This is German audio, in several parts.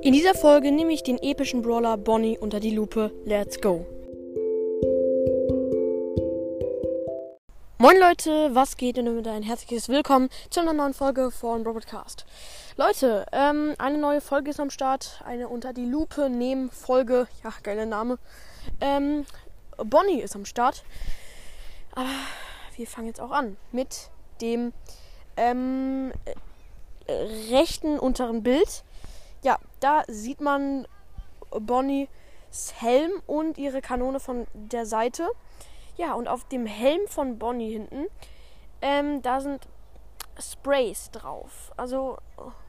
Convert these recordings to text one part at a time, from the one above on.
In dieser Folge nehme ich den epischen Brawler Bonnie unter die Lupe. Let's go! Moin Leute, was geht und damit ein herzliches Willkommen zu einer neuen Folge von Robotcast. Leute, ähm, eine neue Folge ist am Start, eine unter die Lupe nehmen Folge, ja, geiler Name. Ähm, Bonnie ist am Start. Aber wir fangen jetzt auch an mit dem ähm, rechten unteren Bild. Ja, da sieht man Bonnies Helm und ihre Kanone von der Seite. Ja, und auf dem Helm von Bonnie hinten, ähm, da sind Sprays drauf. Also,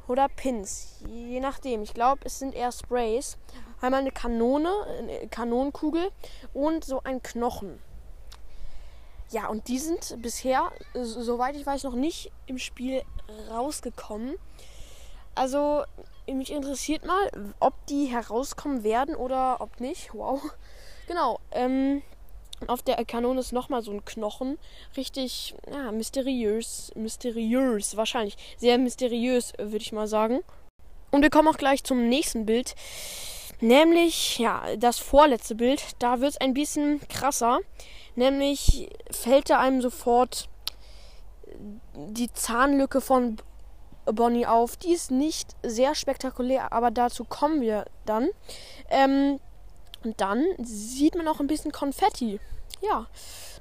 oder Pins, je nachdem. Ich glaube, es sind eher Sprays. Einmal eine Kanone, eine Kanonenkugel und so ein Knochen. Ja, und die sind bisher, soweit ich weiß, noch nicht im Spiel rausgekommen. Also, mich interessiert mal, ob die herauskommen werden oder ob nicht. Wow. Genau. Ähm, auf der Kanone ist nochmal so ein Knochen. Richtig, ja, mysteriös. Mysteriös, wahrscheinlich. Sehr mysteriös, würde ich mal sagen. Und wir kommen auch gleich zum nächsten Bild. Nämlich, ja, das vorletzte Bild. Da wird es ein bisschen krasser. Nämlich fällt da einem sofort die Zahnlücke von Bonnie auf. Die ist nicht sehr spektakulär, aber dazu kommen wir dann. Ähm, und dann sieht man auch ein bisschen Konfetti. Ja,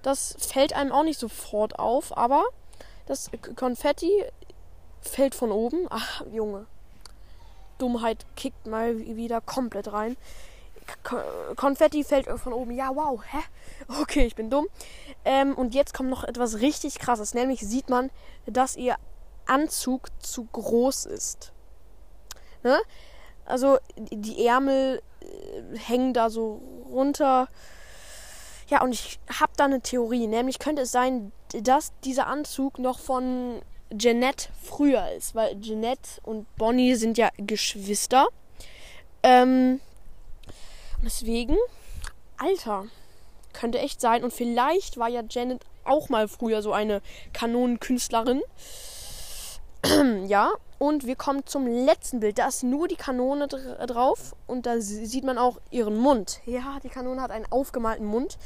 das fällt einem auch nicht sofort auf, aber das Konfetti fällt von oben. Ach, Junge. Dummheit kickt mal wieder komplett rein. Konfetti fällt von oben. Ja, wow. Hä? Okay, ich bin dumm. Ähm, und jetzt kommt noch etwas richtig krasses. Nämlich sieht man, dass ihr Anzug zu groß ist. Ne? Also die Ärmel äh, hängen da so runter. Ja, und ich habe da eine Theorie. Nämlich könnte es sein, dass dieser Anzug noch von Jeanette früher ist. Weil Jeanette und Bonnie sind ja Geschwister. Ähm, deswegen, Alter, könnte echt sein. Und vielleicht war ja Janet auch mal früher so eine Kanonenkünstlerin. ja, und wir kommen zum letzten Bild. Da ist nur die Kanone drauf und da sieht man auch ihren Mund. Ja, die Kanone hat einen aufgemalten Mund.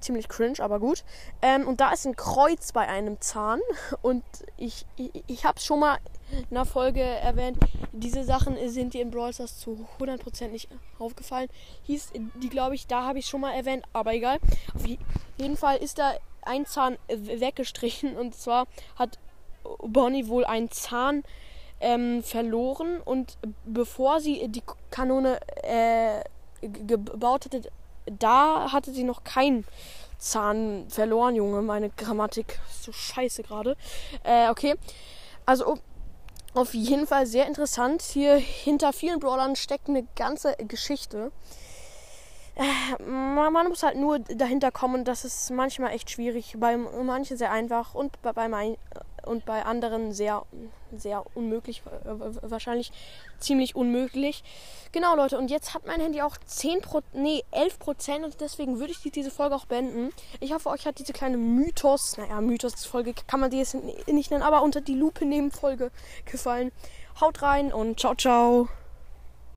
Ziemlich cringe, aber gut. Ähm, und da ist ein Kreuz bei einem Zahn. Und ich, ich, ich habe es schon mal in einer Folge erwähnt. Diese Sachen sind dir in Brawl Stars zu 100% nicht aufgefallen. Hieß die, glaube ich, da habe ich schon mal erwähnt, aber egal. Auf jeden Fall ist da ein Zahn weggestrichen und zwar hat Bonnie wohl einen Zahn ähm, verloren und bevor sie die Kanone äh, gebaut hatte, da hatte sie noch keinen Zahn verloren, Junge. Meine Grammatik ist so scheiße gerade. Äh, okay. Also auf jeden Fall sehr interessant. Hier hinter vielen Brawlern steckt eine ganze Geschichte. Äh, man muss halt nur dahinter kommen, das ist manchmal echt schwierig. Bei manchen sehr einfach und bei, bei, und bei anderen sehr, sehr unmöglich, wahrscheinlich ziemlich unmöglich. Genau, Leute, und jetzt hat mein Handy auch 10 nee, 11 Prozent und deswegen würde ich diese Folge auch beenden. Ich hoffe, euch hat diese kleine Mythos, naja, Mythos-Folge kann man die jetzt nicht nennen, aber unter die Lupe nehmen Folge gefallen. Haut rein und ciao, ciao.